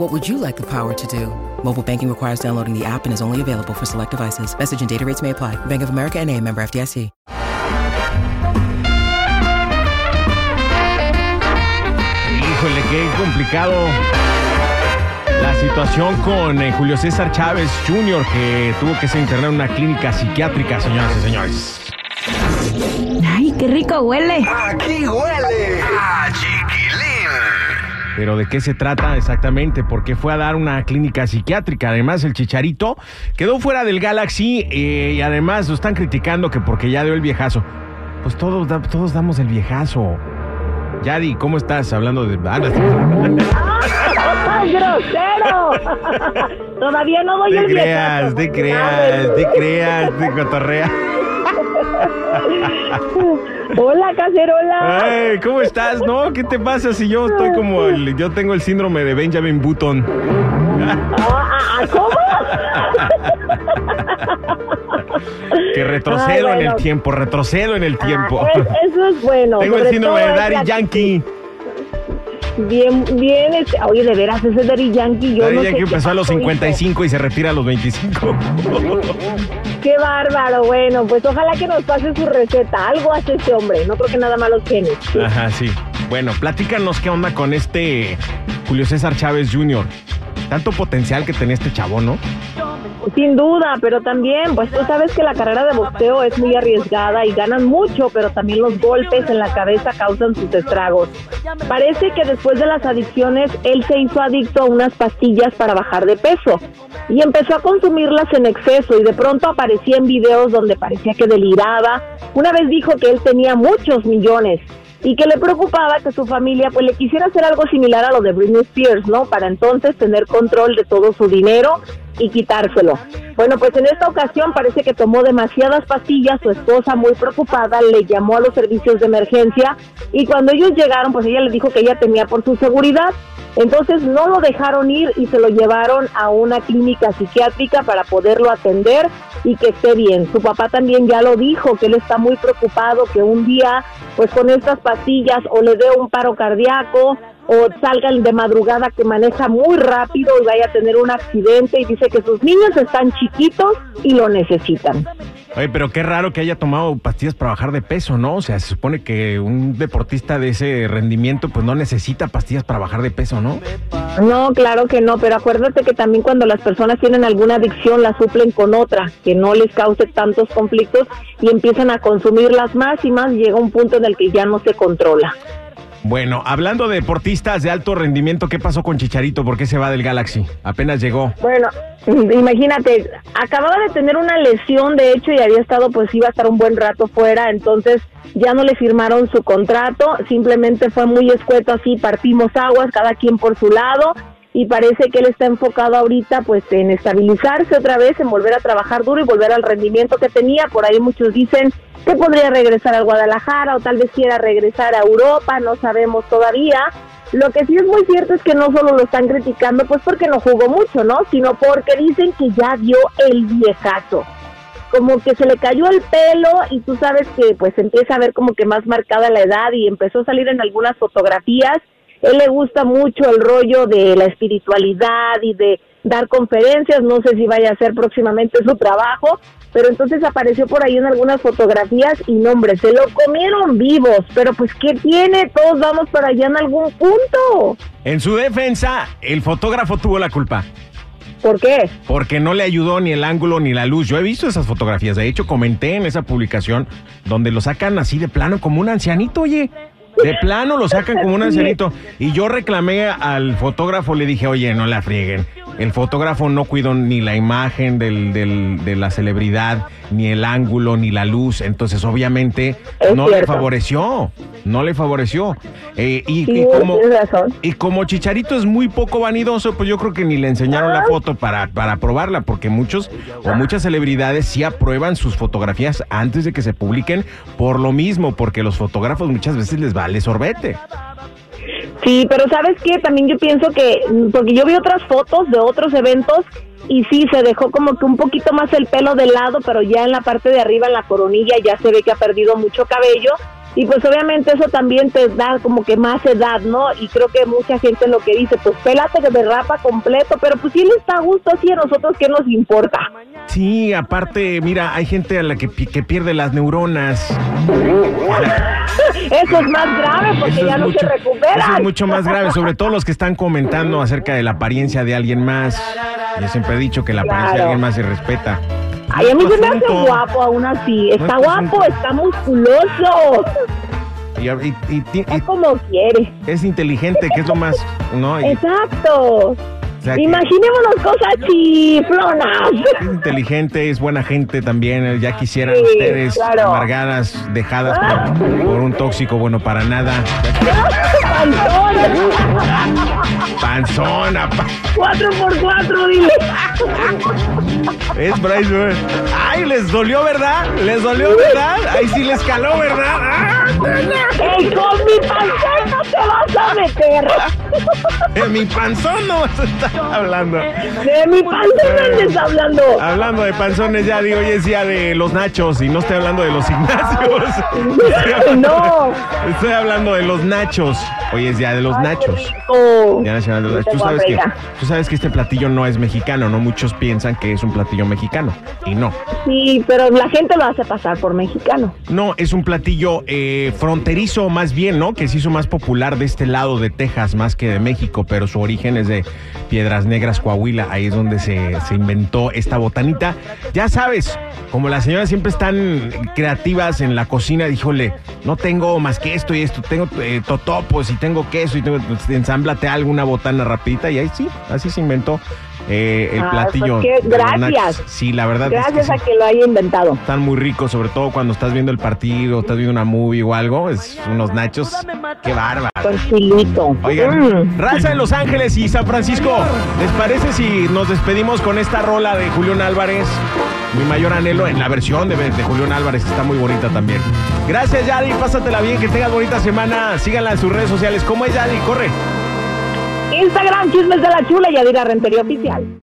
What would you like the power to do? Mobile banking requires downloading the app and is only available for select devices. Message and data rates may apply. Bank of America and a member FDIC. Híjole, qué complicado la situación con eh, Julio César Chávez Jr., que tuvo que ser internado en una clínica psiquiátrica, señoras y señores. Ay, qué rico huele. Aquí huele a chiquilín. Pero ¿de qué se trata exactamente? ¿Por qué fue a dar una clínica psiquiátrica? Además, el chicharito quedó fuera del Galaxy eh, y además lo están criticando que porque ya dio el viejazo. Pues todos, todos damos el viejazo. Yadi, ¿cómo estás? Hablando de... ah, ¡Ay, grosero! Todavía no doy Te el creas, viejazo. te creas, te creas, te cotorrea. Hola, cacerola. Ay, ¿cómo estás? No, ¿qué te pasa si yo estoy como el, yo tengo el síndrome de Benjamin Button? Ah, ah, ah, ¿Cómo? Que retrocedo Ay, en el tiempo, retrocedo en el tiempo. Ah, es- eso es bueno. Tengo el síndrome de Daddy Yankee. Bien, bien. este- Oye, de veras, ese Daddy Yankee, yo Daddy no sé Yankee qué empezó a los pasó, hijo. 55 y se retira a los 25. Qué bárbaro. Bueno, pues ojalá que nos pase su receta. Algo hace este hombre. No creo que nada más los genes. Ajá, sí. Bueno, platícanos qué onda con este Julio César Chávez Jr. Tanto potencial que tenía este chavo, ¿no? Sin duda, pero también, pues tú sabes que la carrera de boxeo es muy arriesgada y ganan mucho, pero también los golpes en la cabeza causan sus estragos. Parece que después de las adicciones, él se hizo adicto a unas pastillas para bajar de peso y empezó a consumirlas en exceso y de pronto aparecía en videos donde parecía que deliraba. Una vez dijo que él tenía muchos millones y que le preocupaba que su familia pues le quisiera hacer algo similar a lo de Britney Spears, ¿no? Para entonces tener control de todo su dinero y quitárselo. Bueno, pues en esta ocasión parece que tomó demasiadas pastillas, su esposa muy preocupada le llamó a los servicios de emergencia y cuando ellos llegaron pues ella le dijo que ella temía por su seguridad. Entonces no lo dejaron ir y se lo llevaron a una clínica psiquiátrica para poderlo atender y que esté bien. Su papá también ya lo dijo, que él está muy preocupado que un día, pues con estas pastillas, o le dé un paro cardíaco, o salgan de madrugada que maneja muy rápido y vaya a tener un accidente y dice que sus niños están chiquitos y lo necesitan. Oye, pero qué raro que haya tomado pastillas para bajar de peso, ¿no? O sea, se supone que un deportista de ese rendimiento pues no necesita pastillas para bajar de peso, ¿no? No, claro que no, pero acuérdate que también cuando las personas tienen alguna adicción la suplen con otra, que no les cause tantos conflictos y empiezan a consumirlas más y más, llega un punto en el que ya no se controla. Bueno, hablando de deportistas de alto rendimiento, ¿qué pasó con Chicharito? ¿Por qué se va del Galaxy? Apenas llegó. Bueno, imagínate, acababa de tener una lesión, de hecho, y había estado, pues iba a estar un buen rato fuera, entonces ya no le firmaron su contrato, simplemente fue muy escueto así, partimos aguas, cada quien por su lado, y parece que él está enfocado ahorita, pues, en estabilizarse otra vez, en volver a trabajar duro y volver al rendimiento que tenía, por ahí muchos dicen que podría regresar al Guadalajara o tal vez quiera regresar a Europa, no sabemos todavía, lo que sí es muy cierto es que no solo lo están criticando, pues porque no jugó mucho, ¿no? Sino porque dicen que ya dio el viejazo. Como que se le cayó el pelo y tú sabes que pues empieza a ver como que más marcada la edad y empezó a salir en algunas fotografías. Él le gusta mucho el rollo de la espiritualidad y de dar conferencias, no sé si vaya a ser próximamente su trabajo, pero entonces apareció por ahí en algunas fotografías y no, hombre, se lo comieron vivos, pero pues ¿qué tiene? Todos vamos para allá en algún punto. En su defensa, el fotógrafo tuvo la culpa. ¿Por qué? Porque no le ayudó ni el ángulo ni la luz. Yo he visto esas fotografías. De hecho, comenté en esa publicación donde lo sacan así de plano como un ancianito, oye. De plano lo sacan como un ancianito. Y yo reclamé al fotógrafo, le dije, oye, no la frieguen. El fotógrafo no cuidó ni la imagen del, del- de la celebridad, ni el ángulo, ni la luz. Entonces, obviamente, Es no le favoreció. No le favoreció. Eh, y, Sí, y como, tienes razón. y como Chicharito es muy poco vanidoso, pues yo creo que ni le enseñaron la foto para, para probarla, porque muchos o muchas celebridades sí aprueban sus fotografías antes de que se publiquen por lo mismo, porque los fotógrafos muchas veces les vale sorbete. Sí, pero ¿sabes qué? También yo pienso que, mm, porque yo vi otras fotos de otros eventos y sí, se dejó como que un poquito más el pelo de lado, pero ya en la parte de arriba, en la coronilla, ya se ve que ha perdido mucho cabello. Y pues obviamente eso también te da como que más edad, ¿no? Y creo que mucha gente lo que dice, pues pélate que rapa completo, pero pues si él está a gusto así, a nosotros qué nos importa. Sí, aparte, mira, hay gente a la que, que pierde las neuronas. Eso es más grave porque Eso ya no mucho- se recupera. Eso es mucho más grave, sobre todo los que están comentando acerca de la apariencia de alguien más. Yo siempre he dicho que la apariencia de alguien más se respeta. Ay, a mí se me hace guapo aún así. No Está es guapo, está musculoso. Y, y- Es como quiere. es inteligente, que es lo más, ¿no? Exacto. o sea, Imaginémonos cosas chiflonas. es inteligente, es buena gente también. Ya quisieran Sí, ustedes claro. amargadas, dejadas por, por un tóxico bueno para nada. Pantón. Panzona, pa- Cuatro por cuatro, dile. Es Bryce. Weber. Ay, les dolió, ¿verdad? Les dolió, ¿verdad? Ahí sí les caló, ¿verdad? ¡Ah! ¡Ey, con mi pantón no te vas a meter! De mi panzón no vas a estar hablando. De mi pantón no andes hablando. Hablando de panzones, ya digo, hoy es día de los nachos y no estoy hablando de los. Estoy hablando, No. estoy hablando de los nachos. Hoy es día de los Ay, nachos. Día nacional de los nachos. Tú sabes, que, tú sabes que este platillo no es mexicano, ¿no? Muchos piensan que es un platillo mexicano y no. Sí, pero la gente lo hace pasar por mexicano. No, es un platillo eh, fronterizo más bien, ¿no? Que se hizo más popular de este lado de Texas más que de México, pero su origen es de Piedras Negras, Coahuila. Ahí es donde se, se inventó esta botanita. Ya sabes, como las señoras siempre están creativas en la cocina, díjole, no tengo más que esto y esto, tengo eh, totopos y tengo queso y tengo, pues, ensámblate alguna botana rapidita y ahí sí, así se inventó eh, el Ah, platillo. pues nachos. gracias. Sí, la verdad es que Gracias sí. a que lo haya inventado. Están muy ricos, sobre todo cuando estás viendo el partido, estás viendo una movie o algo. Es unos nachos. Qué bárbaro. Con chilito. Oigan, Mm. raza en Los Ángeles y San Francisco, ¿les parece si nos despedimos con esta rola de Julián Álvarez? Mi mayor anhelo en la versión de, de Julián Álvarez, está muy bonita también. Gracias, Yadi, pásatela bien, que tengas bonita semana. Síganla en sus redes sociales. ¿Cómo es, Yadi? Corre. Instagram, chismes de la chula y Adira Rentería Oficial.